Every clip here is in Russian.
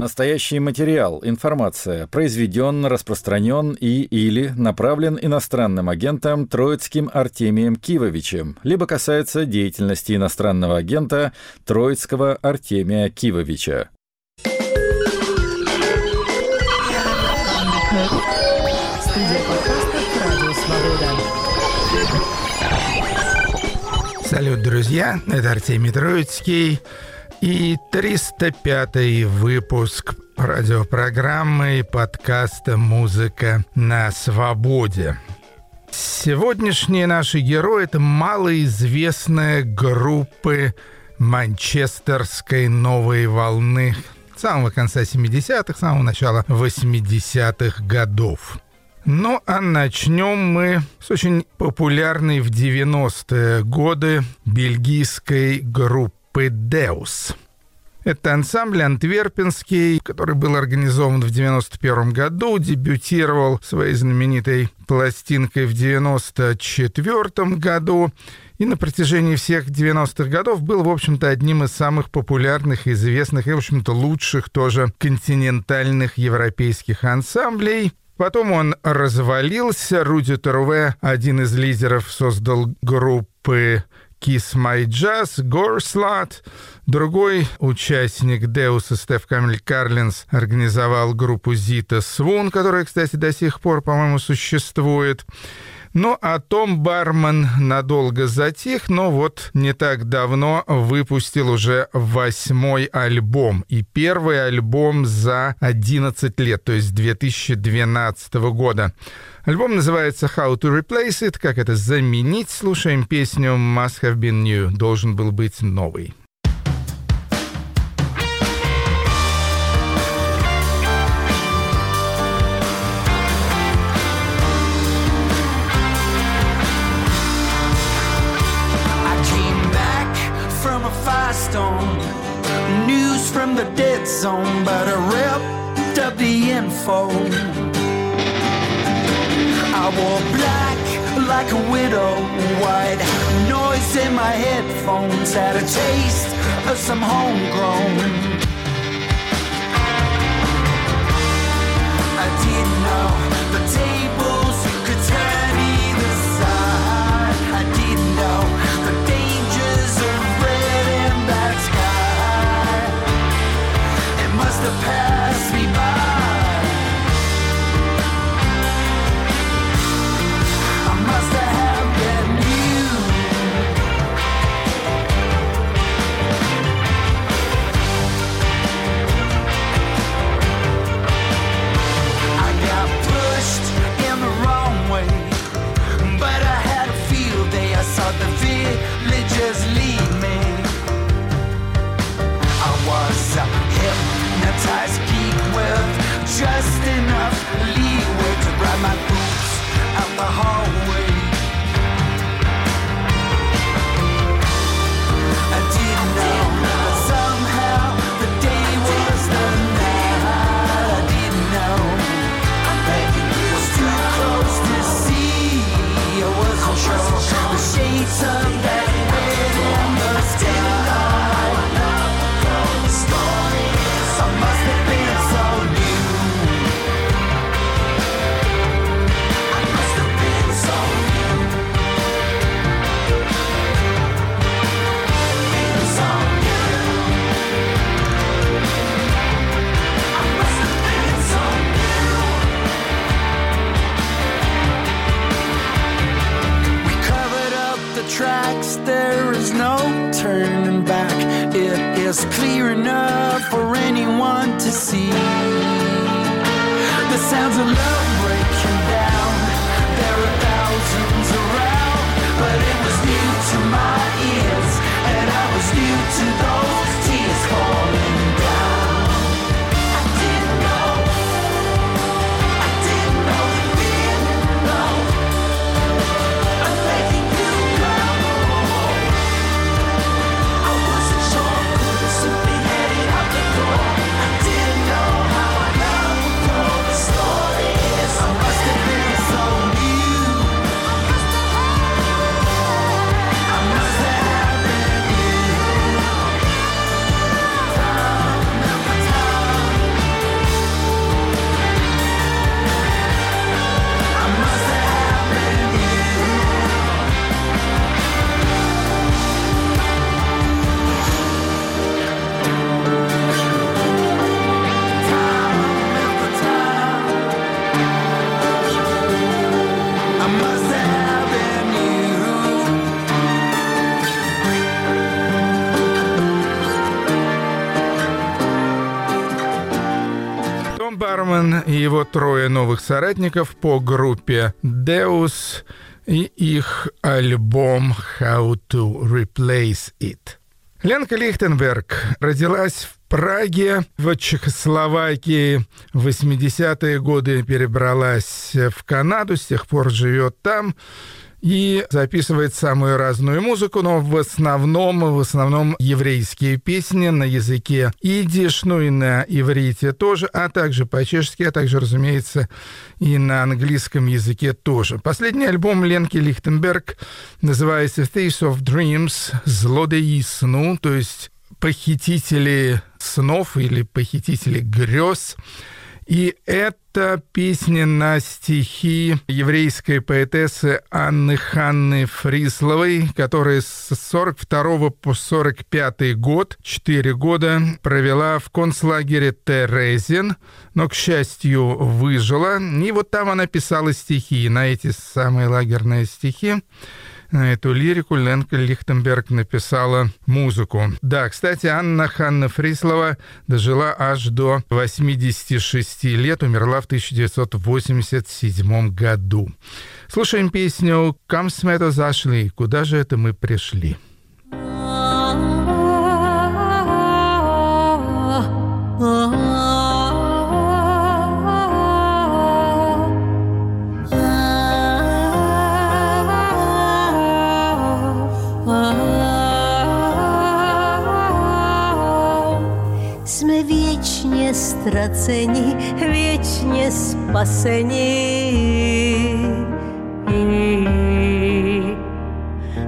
Настоящий материал, информация произведен, распространен и или направлен иностранным агентом Троицким Артемием Кивовичем, либо касается деятельности иностранного агента Троицкого Артемия Кивовича. Салют, друзья! Это Артемий Троицкий и 305 выпуск радиопрограммы и подкаста «Музыка на свободе». Сегодняшние наши герои — это малоизвестная группы манчестерской новой волны самого конца 70-х, самого начала 80-х годов. Ну, а начнем мы с очень популярной в 90-е годы бельгийской группы «Деус». Это ансамбль антверпенский, который был организован в 91 году, дебютировал своей знаменитой пластинкой в 94 году и на протяжении всех 90-х годов был, в общем-то, одним из самых популярных, известных и, в общем-то, лучших тоже континентальных европейских ансамблей. Потом он развалился. Руди Торве, один из лидеров, создал группы Kiss My Jazz, Горслат. Другой участник Деуса Стеф Камиль Карлинс организовал группу Зита Свун, которая, кстати, до сих пор, по-моему, существует. Ну, а Том Барман надолго затих, но вот не так давно выпустил уже восьмой альбом. И первый альбом за 11 лет, то есть 2012 года. Альбом называется «How to Replace It», как это заменить. Слушаем песню «Must Have Been New», должен был быть новый. The dead zone, but I ripped up the info. I wore black like a widow, white noise in my headphones, had a taste of some homegrown. My boots out the hallway. Трое новых соратников по группе Deus и их альбом How to Replace It. Ленка Лихтенберг родилась в Праге, в Чехословакии. В 80-е годы перебралась в Канаду, с тех пор живет там и записывает самую разную музыку, но в основном, в основном еврейские песни на языке идиш, ну и на иврите тоже, а также по-чешски, а также, разумеется, и на английском языке тоже. Последний альбом Ленки Лихтенберг называется «Thieves of Dreams» — «Злодеи сну», то есть похитители снов или похитители грез. И это песня на стихи еврейской поэтессы Анны Ханны Фрисловой, которая с 42 по 45 год, 4 года, провела в концлагере Терезин, но, к счастью, выжила. И вот там она писала стихи, на эти самые лагерные стихи на эту лирику Ленка Лихтенберг написала музыку. Да, кстати, Анна Ханна Фрислова дожила аж до 86 лет, умерла в 1987 году. Слушаем песню «Кам смето зашли», «Куда же это мы пришли?» Straceni, věčně spaseni.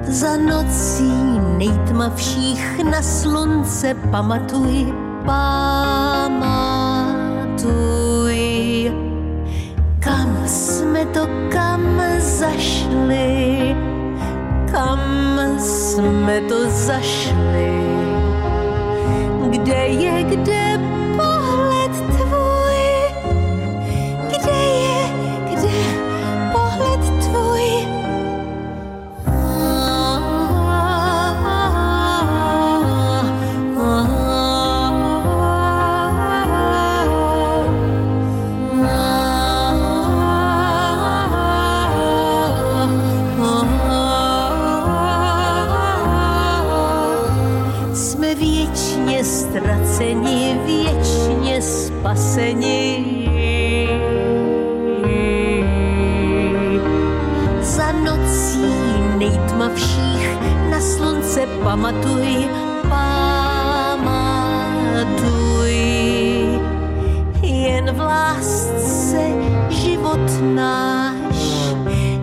Za nocí nejtmavších na slunce pamatuj, pamatuj. Kam jsme to kam zašli, kam jsme to zašli, kde je, kde pamatuj, pamatuj. Jen v lásce život náš,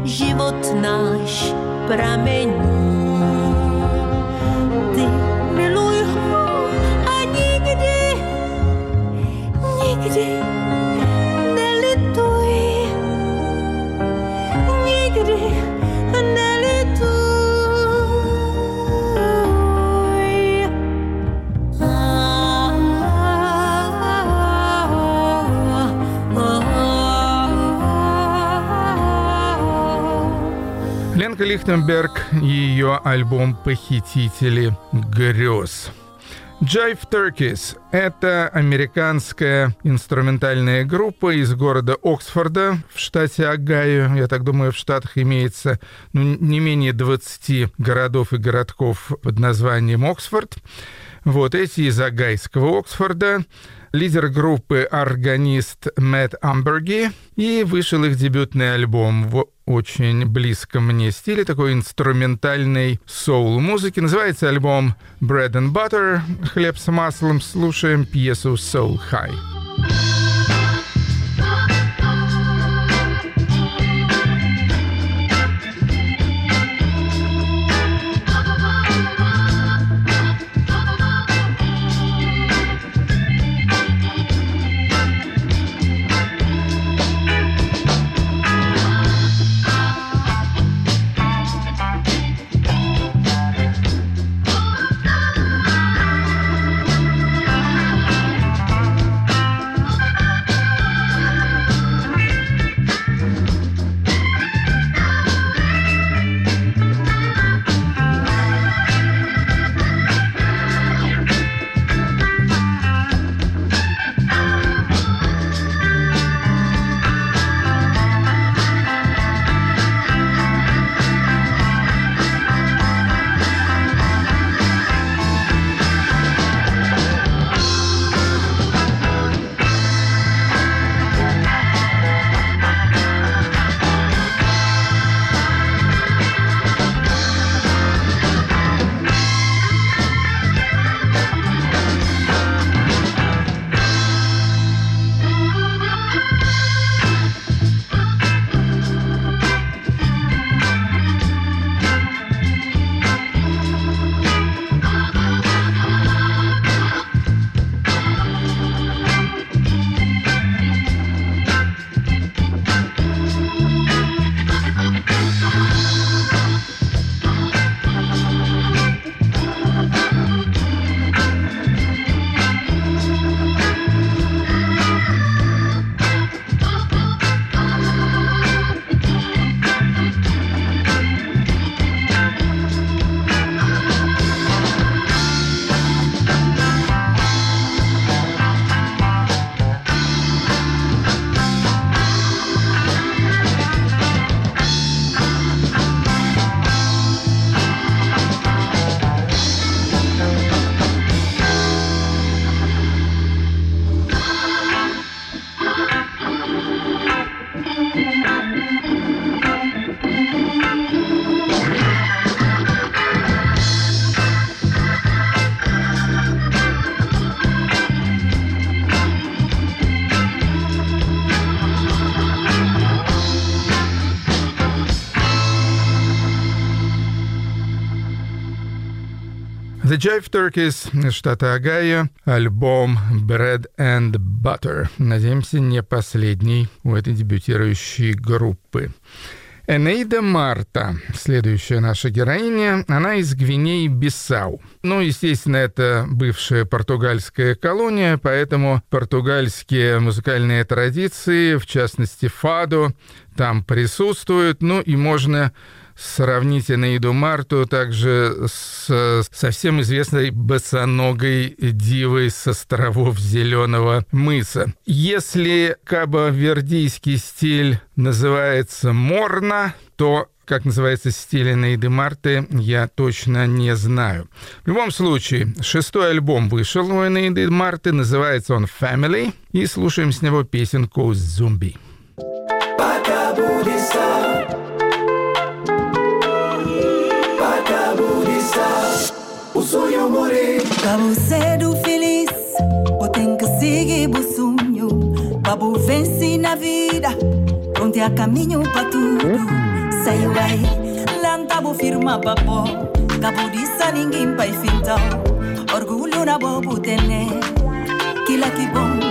život náš pramení. Лихтенберг и ее альбом «Похитители грез». Jive Turkeys — это американская инструментальная группа из города Оксфорда в штате Огайо. Я так думаю, в Штатах имеется ну, не менее 20 городов и городков под названием Оксфорд. Вот эти из Огайского Оксфорда лидер группы органист Мэтт Амберги, и вышел их дебютный альбом в очень близком мне стиле, такой инструментальной соул-музыки. Называется альбом Bread and Butter, хлеб с маслом. Слушаем пьесу Soul High. Jive Turkeys, штата Огайо, альбом Bread and Butter. Надеемся, не последний у этой дебютирующей группы. Энейда Марта, следующая наша героиня, она из Гвинеи Бисау. Ну, естественно, это бывшая португальская колония, поэтому португальские музыкальные традиции, в частности фадо, там присутствуют. Ну и можно сравнить Энеиду Марту также с совсем известной босоногой дивой с островов Зеленого мыса. Если кабо-вердийский стиль называется морна, то как называется стиль Энейды Марты, я точно не знаю. В любом случае, шестой альбом вышел у Энейды Марты, называется он «Family», и слушаем с него песенку o sonho eu morei. Cabo cedo feliz, o tem que seguir o sonho. Cabo vence na vida, onde há caminho para tudo. Sei o aí, lantabo firma papo. Cabo disse ninguém pai fintal. Orgulho na bobo tener, que lá que bom.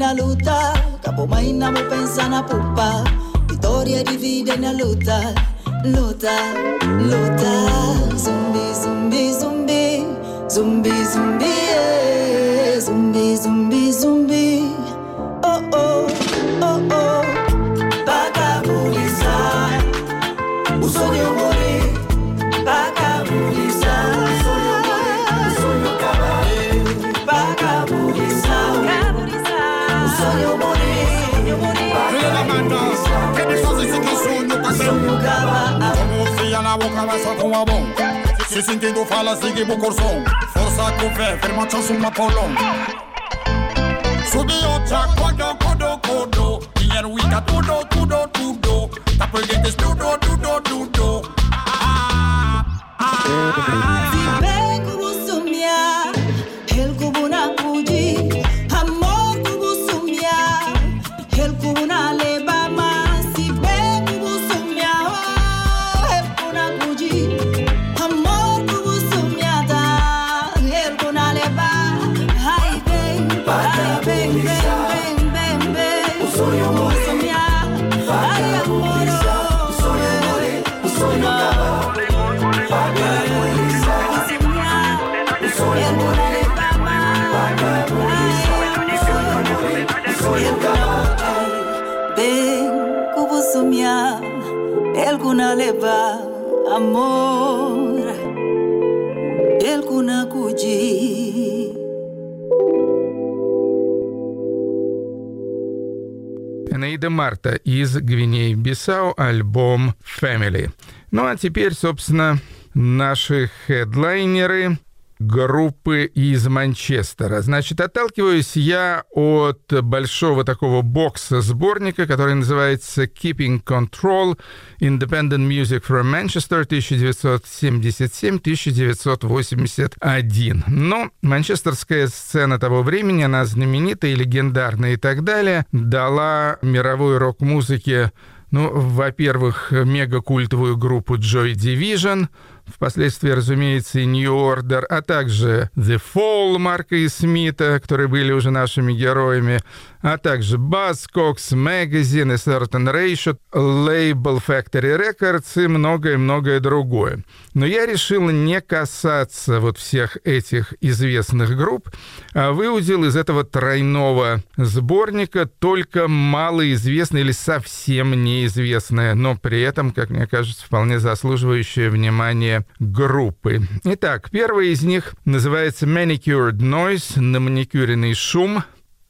Marina Luther. 8 suma Colón. Leba amor, el kuna kuji. Энейда Марта из Гвинеи-Бисау, альбом Family. Ну а теперь, собственно, наши хедлайнеры группы из Манчестера. Значит, отталкиваюсь я от большого такого бокса сборника, который называется Keeping Control Independent Music from Manchester 1977-1981. Но манчестерская сцена того времени, она знаменитая, легендарная и так далее, дала мировой рок-музыке ну, во-первых, мегакультовую группу Joy Division, впоследствии, разумеется, и New Order, а также The Fall Марка и Смита, которые были уже нашими героями, а также Buzzcocks, Magazine и Certain Ratio, Label Factory Records и многое-многое другое. Но я решил не касаться вот всех этих известных групп, а выудил из этого тройного сборника только малоизвестное или совсем неизвестное, но при этом, как мне кажется, вполне заслуживающее внимания группы. Итак, первая из них называется Manicured Noise, на маникюренный шум.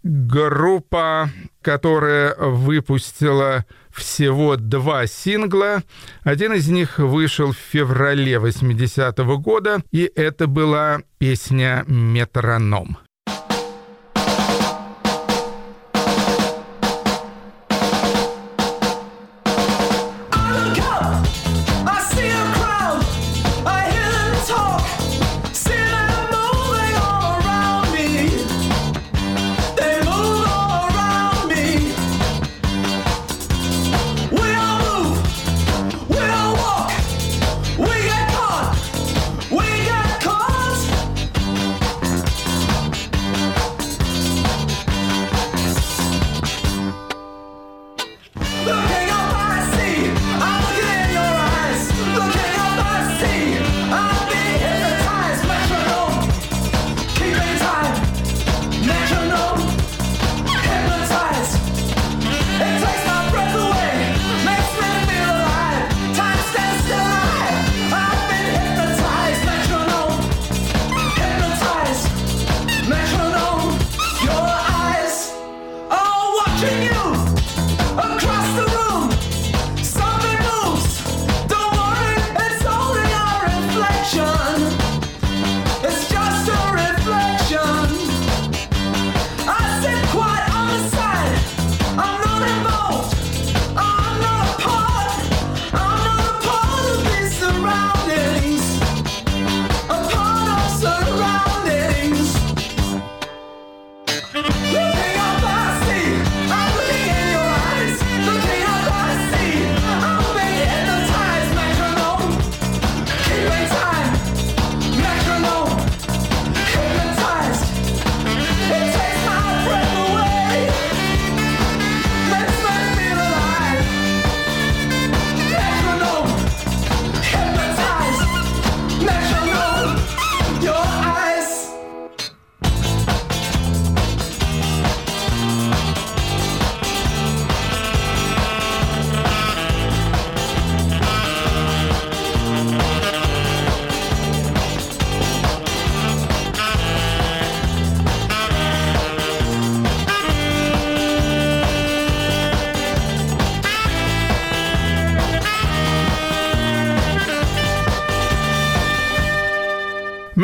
Группа, которая выпустила всего два сингла. Один из них вышел в феврале 80-го года, и это была песня «Метроном».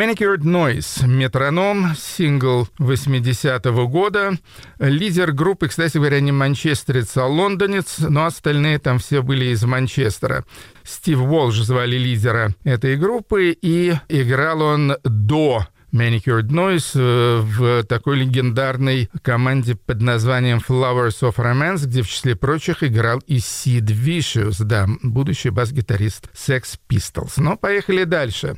Manicured Noise, метроном, сингл 80-го года. Лидер группы, кстати говоря, не манчестерец, а лондонец, но остальные там все были из Манчестера. Стив Уолш звали лидера этой группы, и играл он до Manicured Noise э, в такой легендарной команде под названием Flowers of Romance, где в числе прочих играл и Сид Vicious, да, будущий бас-гитарист Sex Pistols. Но поехали дальше.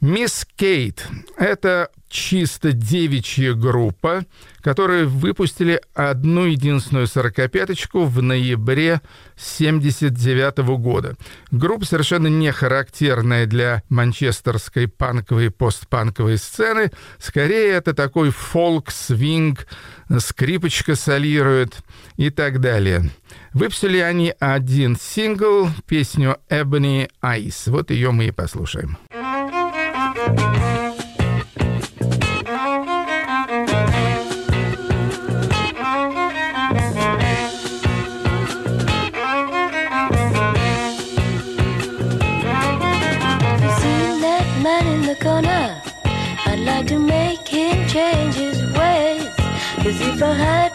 Мисс Кейт — это чисто девичья группа, которые выпустили одну единственную сорокопяточку в ноябре 79 года. Группа совершенно не характерная для манчестерской панковой и постпанковой сцены. Скорее, это такой фолк, свинг, скрипочка солирует и так далее. Выпустили они один сингл, песню «Ebony Ice». Вот ее мы и послушаем.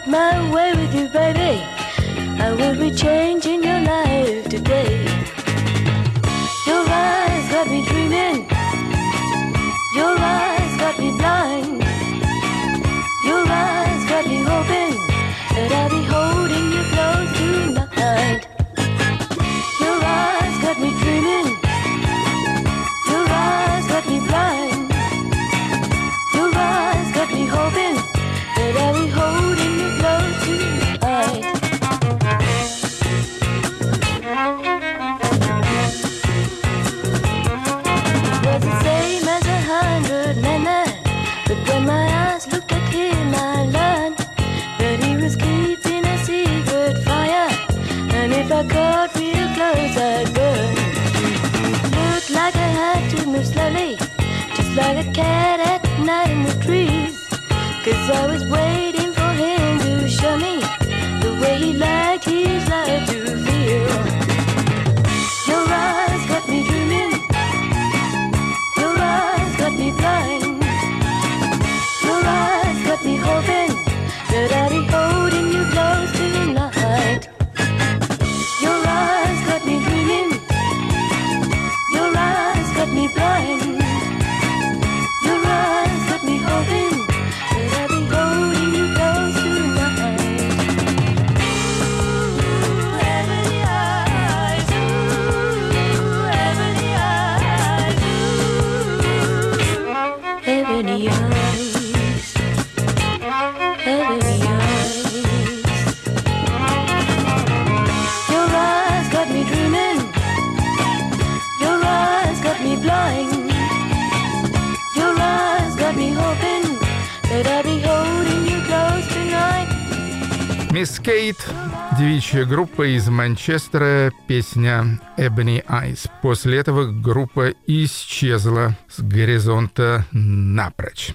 My way with you, baby, I would be changing your life today. early, just like a cat at night in the trees. Cause I was waiting. Кейт, девичья группа из Манчестера, песня Ebony Eyes. После этого группа исчезла с горизонта напрочь.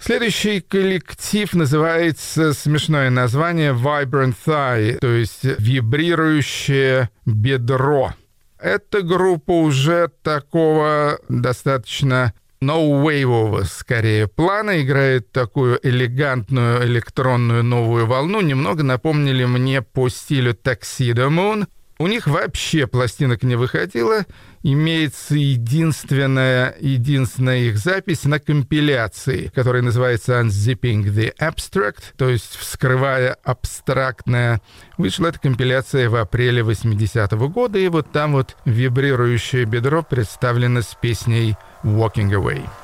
Следующий коллектив называется смешное название Vibrant Thigh, то есть вибрирующее бедро. Эта группа уже такого достаточно ноу-вейвового, скорее, плана, играет такую элегантную электронную новую волну. Немного напомнили мне по стилю Tuxedo Moon. У них вообще пластинок не выходило. Имеется единственная, единственная их запись на компиляции, которая называется Unzipping the Abstract, то есть «Вскрывая абстрактное». Вышла эта компиляция в апреле 80-го года, и вот там вот вибрирующее бедро представлено с песней «Walking Away».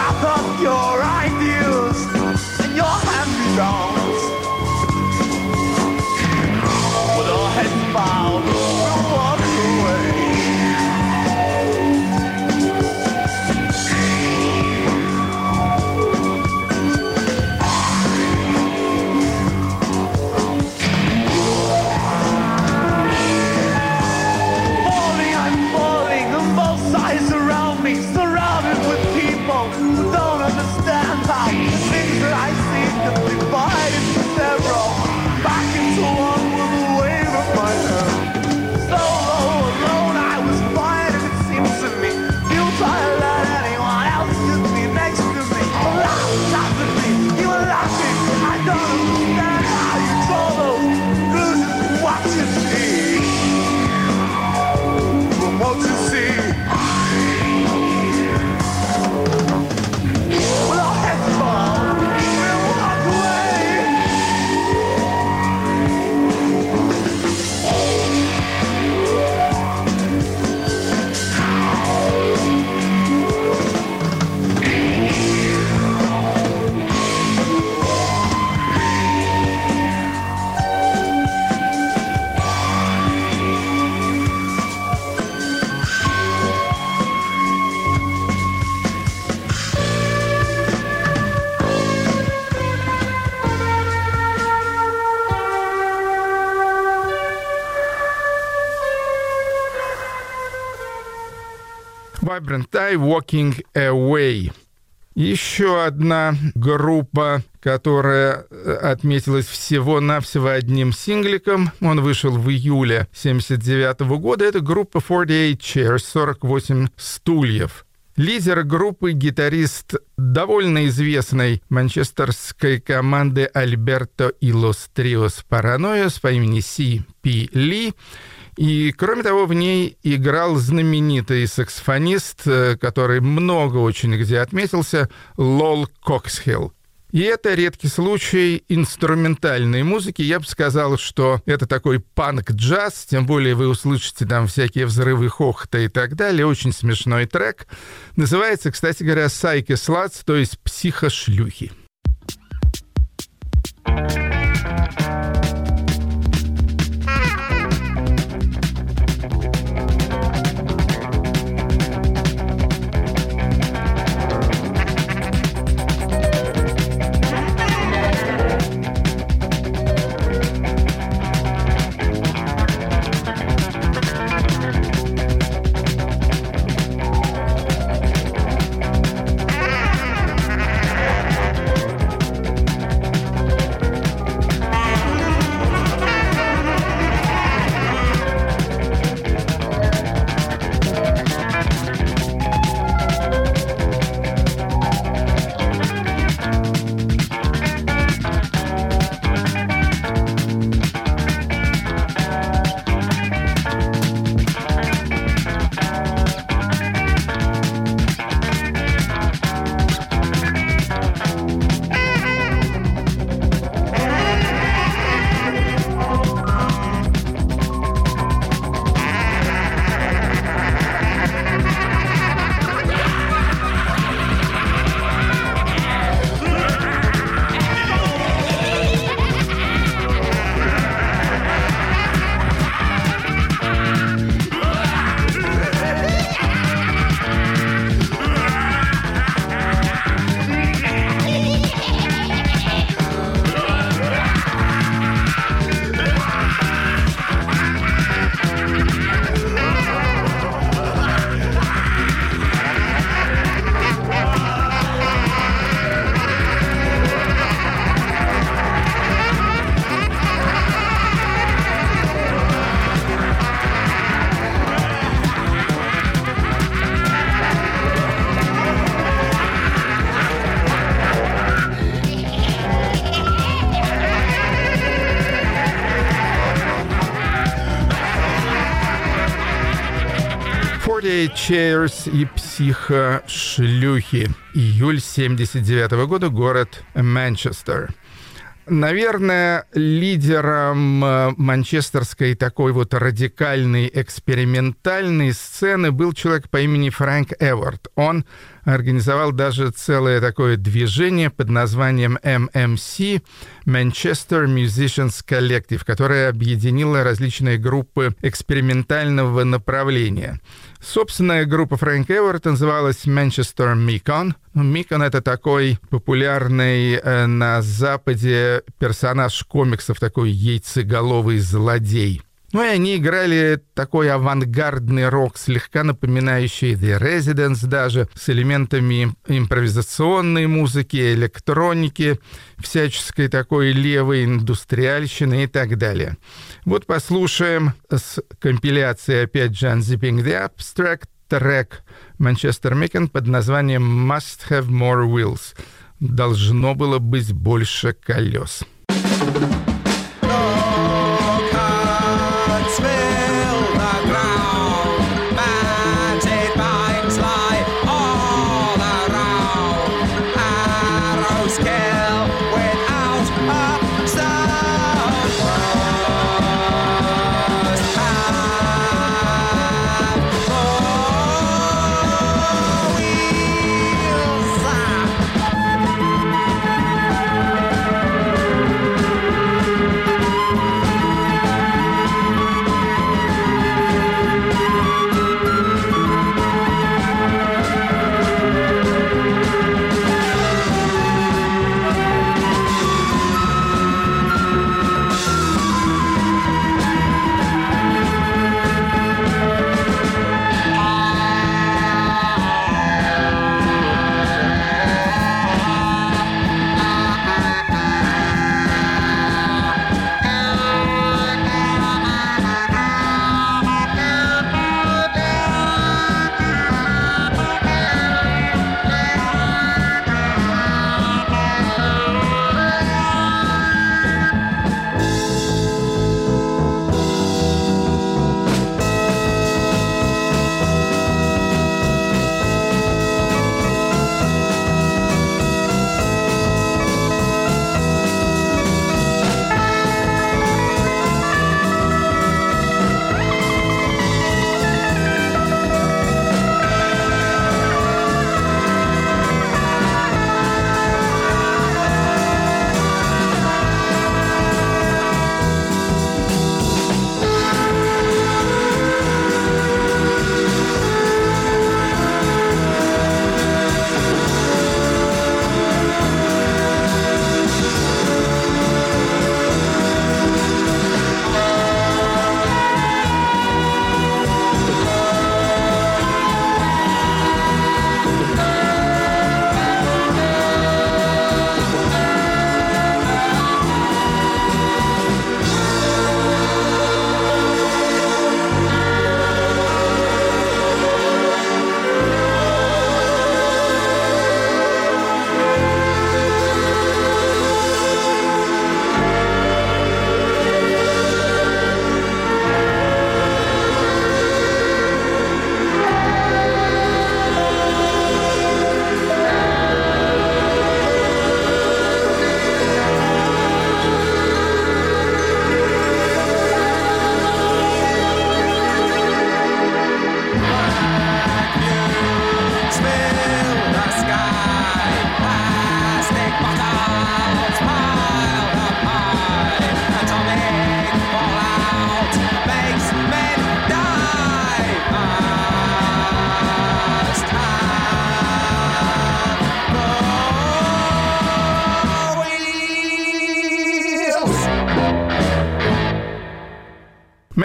wrap up your eyes. Eye Walking Away. Еще одна группа, которая э, отметилась всего-навсего одним сингликом. Он вышел в июле 79 года. Это группа 48 Chairs, 48 стульев. Лидер группы, гитарист довольно известной манчестерской команды Альберто и Лос Триос Параноиос по имени Си Пи Ли. И, кроме того, в ней играл знаменитый саксофонист, э, который много очень где отметился, Лол Коксхилл. И это редкий случай инструментальной музыки. Я бы сказал, что это такой панк-джаз, тем более вы услышите там всякие взрывы хохота и так далее. Очень смешной трек. Называется, кстати говоря, «Сайки Слац», то есть «Психошлюхи». thank 48 Chairs и психошлюхи. Июль 79 года, город Манчестер. Наверное, лидером э, манчестерской такой вот радикальной экспериментальной сцены был человек по имени Фрэнк Эвард. Он организовал даже целое такое движение под названием MMC Manchester Musicians Collective, которое объединило различные группы экспериментального направления. Собственная группа Фрэнк Эверта называлась Manchester Микон. Микон — это такой популярный э, на Западе персонаж комиксов, такой яйцеголовый злодей — ну и они играли такой авангардный рок, слегка напоминающий The Residents даже, с элементами импровизационной музыки, электроники, всяческой такой левой индустриальщины и так далее. Вот послушаем с компиляции опять John Zipping The Abstract трек Манчестер Микен под названием Must Have More Wheels. Должно было быть больше колес. thank you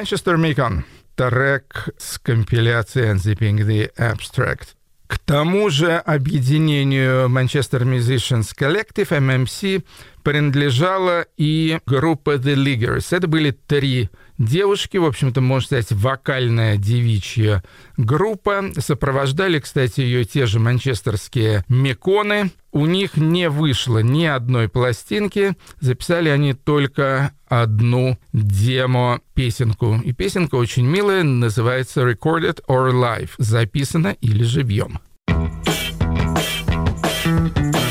Manchester Macon. Трек с компиляции Unzipping the Abstract. К тому же объединению Manchester Musicians Collective, MMC, принадлежала и группа The Liggers. Это были три девушки, в общем-то, можно сказать, вокальная девичья группа. Сопровождали, кстати, ее те же манчестерские меконы. У них не вышло ни одной пластинки. Записали они только одну демо-песенку. И песенка очень милая, называется Recorded or Live. Записана или живьем. Recognizing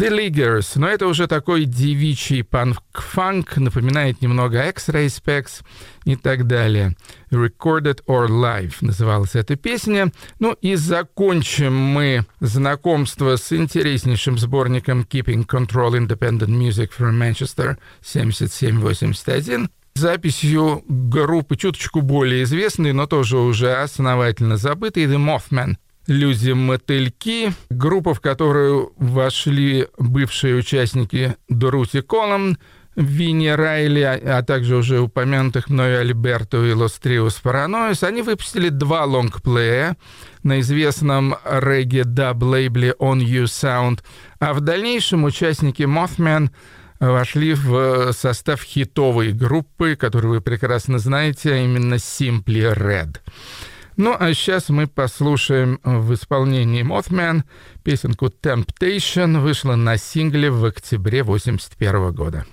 The Liggers, но это уже такой девичий панк-фанк, напоминает немного X-Ray Specs и так далее. Recorded or Live называлась эта песня. Ну и закончим мы знакомство с интереснейшим сборником Keeping Control Independent Music from Manchester 7781 записью группы чуточку более известной, но тоже уже основательно забытой, The Mothman. Люди-мотыльки, группа, в которую вошли бывшие участники Друти Колом, Винни Райли, а также уже упомянутых мною Альберто и Лос Триос Параноис, они выпустили два лонгплея на известном регги-даб-лейбле On You Sound, а в дальнейшем участники Mothman вошли в состав хитовой группы, которую вы прекрасно знаете, а именно Simply Red. Ну, а сейчас мы послушаем в исполнении Mothman песенку Temptation, вышла на сингле в октябре 81 года.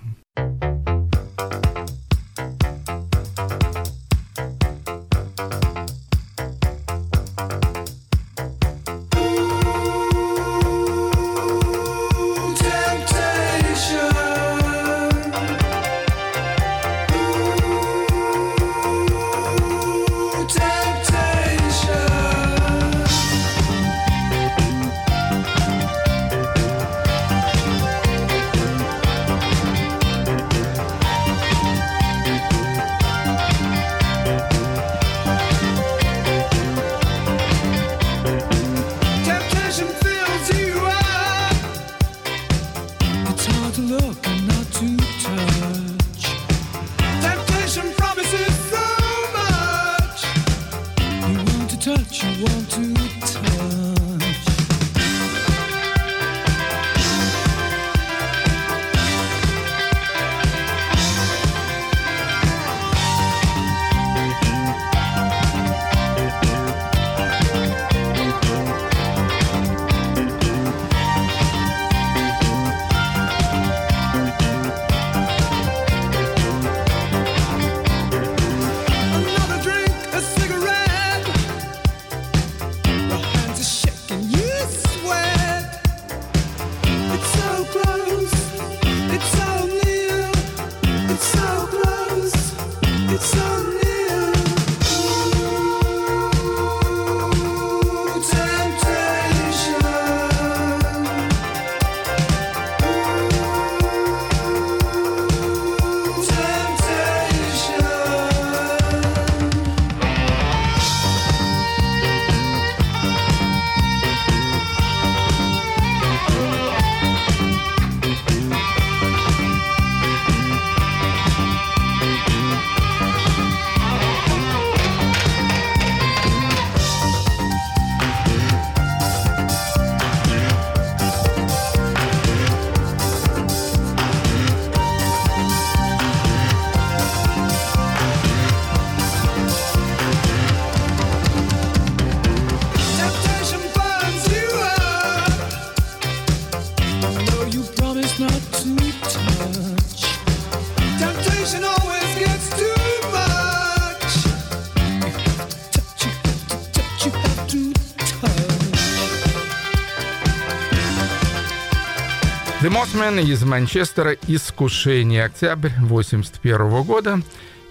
Mothman из Манчестера «Искушение». Октябрь 81 года.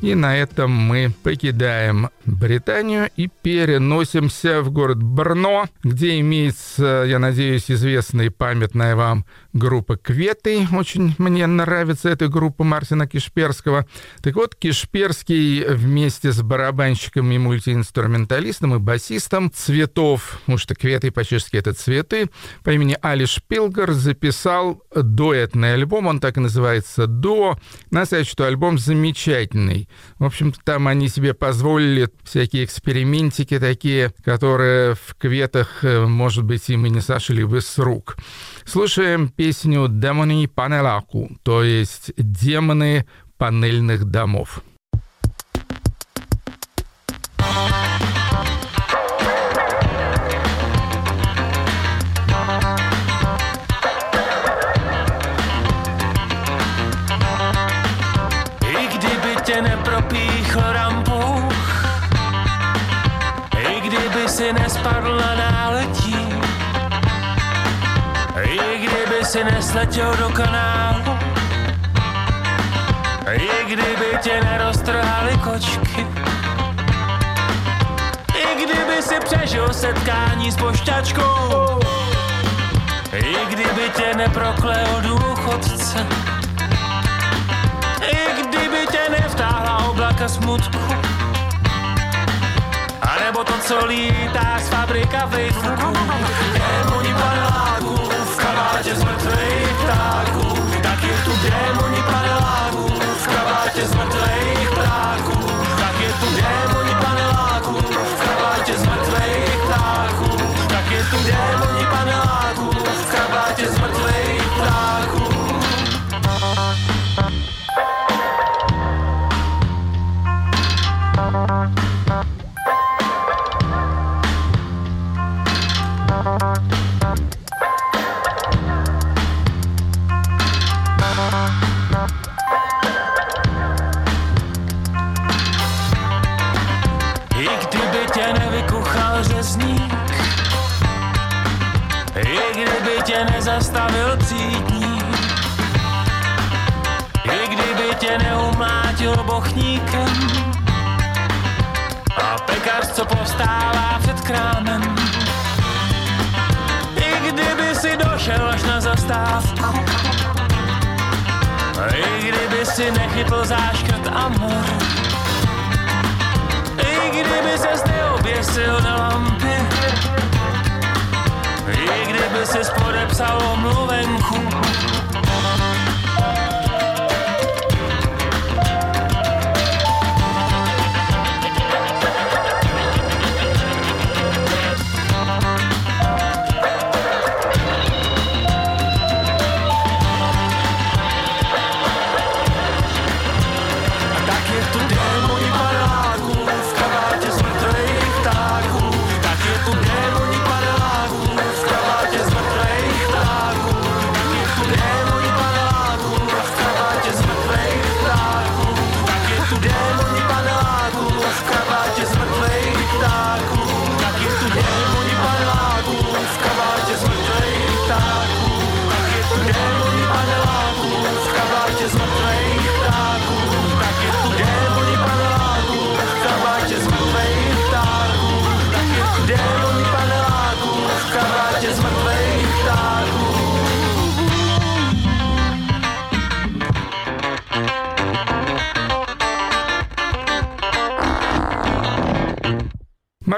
И на этом мы покидаем Британию и переносимся в город Брно, где имеется, я надеюсь, известная и памятная вам группа «Кветы». Очень мне нравится эта группа Мартина Кишперского. Так вот, Кишперский вместе с барабанщиком и мультиинструменталистом и басистом цветов, потому что «Кветы» по-чешски это «цветы», по имени Али Шпилгер записал дуэтный альбом, он так и называется. Надо сказать, что альбом замечательный. В общем там они себе позволили всякие экспериментики такие, которые в кветах, э, может быть, им и не сошли бы с рук. Слушаем песню «Демони панелаку», то есть «Демоны панельных домов». Nesletěl do kanálu, i kdyby tě neroztrhali kočky, i kdyby si přežil setkání s pošťačkou, i kdyby tě neproklel důchodce, i kdyby tě nevtáhla oblaka smutku A nebo to, co lítá z fabrika vejfuků Démoni paneláků v kabátě z mrtvejch ptáků Tak je tu démoni paneláků. V kabátě z mrtvejch ptáků Tak je tu démoni paneláků. V kabátě z mrtvejch ptáků Tak je tu démoni paneláků bochníkem A pekař, co povstává před krámem. I kdyby si došel až na zastávku. I kdyby si nechytl záškrt amor i kdyby ses neoběsil na lampy I kdyby si podepsal omluvenku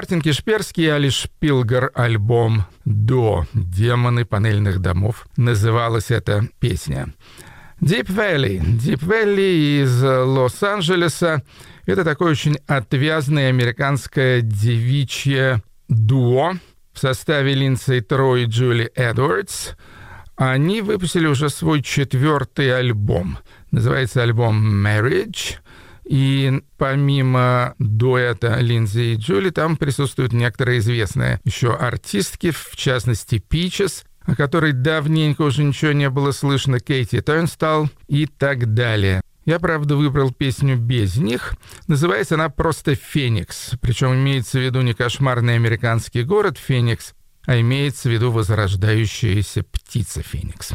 Мартин Кишперский и Али Шпилгер альбом «До. Демоны панельных домов» называлась эта песня. Deep Valley. Deep Valley из Лос-Анджелеса. Это такое очень отвязное американское девичье дуо в составе Линдсей Трой и Джули Эдвардс. Они выпустили уже свой четвертый альбом. Называется альбом Marriage. И помимо дуэта Линдзи и Джули, там присутствуют некоторые известные еще артистки, в частности, Пичес, о которой давненько уже ничего не было слышно, Кейти Тойнстал и так далее. Я, правда, выбрал песню без них. Называется она просто «Феникс». Причем имеется в виду не кошмарный американский город Феникс, а имеется в виду возрождающаяся птица. Феникс.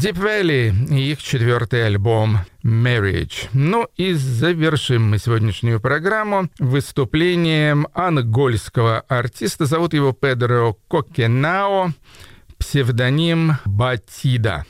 Deep Valley и их четвертый альбом Marriage. Ну и завершим мы сегодняшнюю программу выступлением ангольского артиста. Зовут его Педро Кокенао, псевдоним Батида.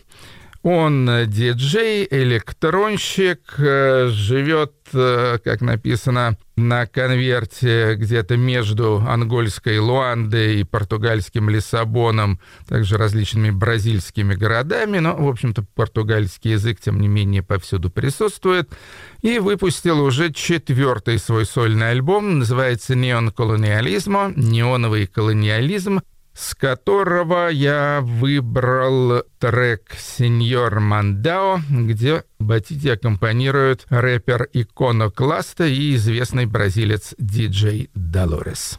Он диджей, электронщик, э, живет, э, как написано на конверте, где-то между ангольской Луандой и португальским Лиссабоном, также различными бразильскими городами, но, в общем-то, португальский язык, тем не менее, повсюду присутствует, и выпустил уже четвертый свой сольный альбом, называется «Неон колониализмо», «Неоновый колониализм», с которого я выбрал трек «Сеньор Мандао», где Батити аккомпанирует рэпер Иконокласта и известный бразилец диджей Долорес.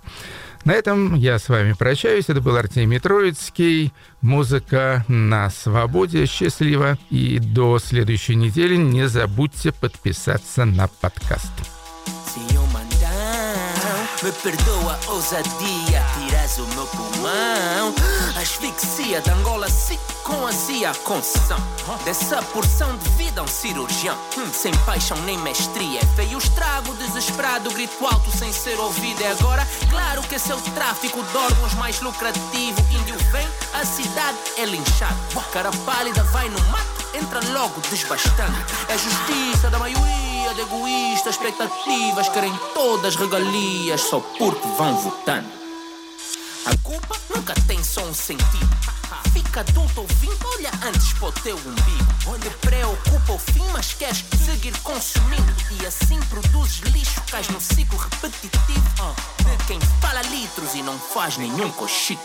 На этом я с вами прощаюсь. Это был Артемий Троицкий. Музыка на свободе. Счастливо. И до следующей недели не забудьте подписаться на подкаст. Mandão, me perdoa a ousadia, tiras o meu pulmão. Asfixia de Angola, se com azia, concessão. Dessa porção de vida, um cirurgião. Hum, sem paixão nem mestria. É feio estrago, desesperado, grito alto sem ser ouvido. É agora, claro que esse é o tráfico de órgãos mais lucrativo. Índio vem, a cidade é linchado. Cara pálida vai no mato entra logo desbastando. É justiça da maioria de egoístas, expectativas, querem todas regalias só porque vão votando. A culpa nunca tem só um sentido. Fica adulto ouvindo, olha antes para o teu umbigo. Te preocupa o fim, mas queres seguir consumindo. E assim produzes lixo, cais num ciclo repetitivo. De quem fala litros e não faz nenhum cochito.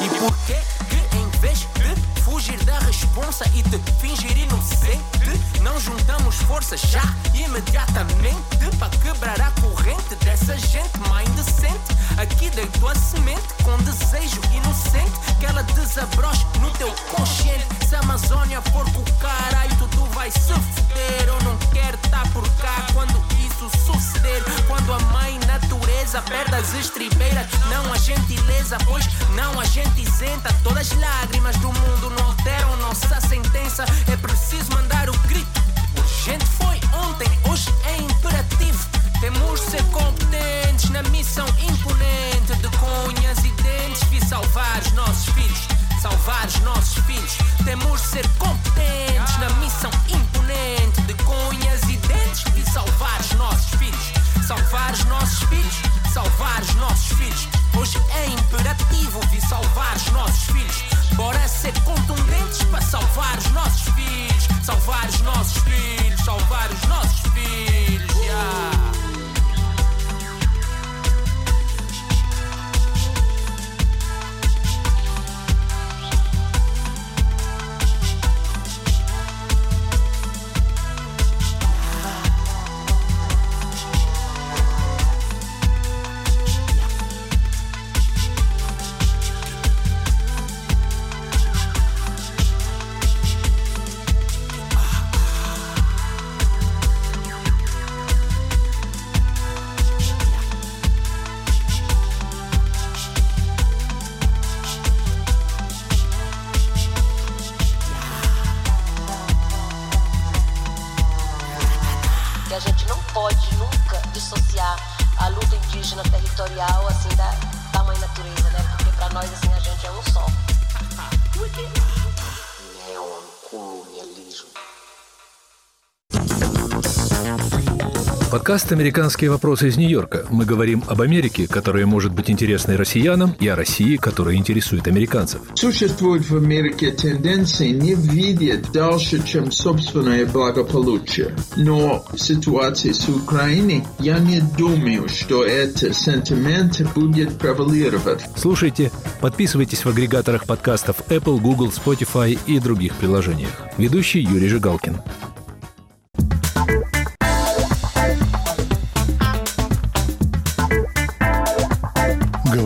E porquê que em vez fugir da responsa e te fingir inocente. Não juntamos forças já imediatamente para quebrar a corrente dessa gente má indecente. Aqui deito a semente com desejo inocente que ela desabroche no teu consciente. Se a Amazônia for com o caralho, tudo vai se fuder. Eu não quero estar tá por cá quando isso suceder. Quando a mãe natureza perde as estribeiras, não a gentileza, pois não a gente isenta todas as lágrimas do mundo. Não alteram nossa sentença. É preciso mandar o grito. Urgente foi ontem, hoje é imperativo. Temos de ser competentes na missão imponente de cunhas e dentes. Vi salvar os nossos filhos, salvar os nossos filhos. Temos de ser competentes na missão imponente de cunhas e dentes. Vi salvar os nossos filhos, salvar os nossos filhos, salvar os nossos filhos. Hoje é imperativo vi salvar os nossos filhos. Bora ser contundentes para salvar os nossos filhos, salvar os nossos filhos, salvar os nossos filhos. Yeah. Подкаст «Американские вопросы из Нью-Йорка». Мы говорим об Америке, которая может быть интересной россиянам, и о России, которая интересует американцев. Существует в Америке тенденция не видеть дальше, чем собственное благополучие. Но в ситуации с Украиной я не думаю, что этот сентимент будет превалировать. Слушайте, подписывайтесь в агрегаторах подкастов Apple, Google, Spotify и других приложениях. Ведущий Юрий Жигалкин.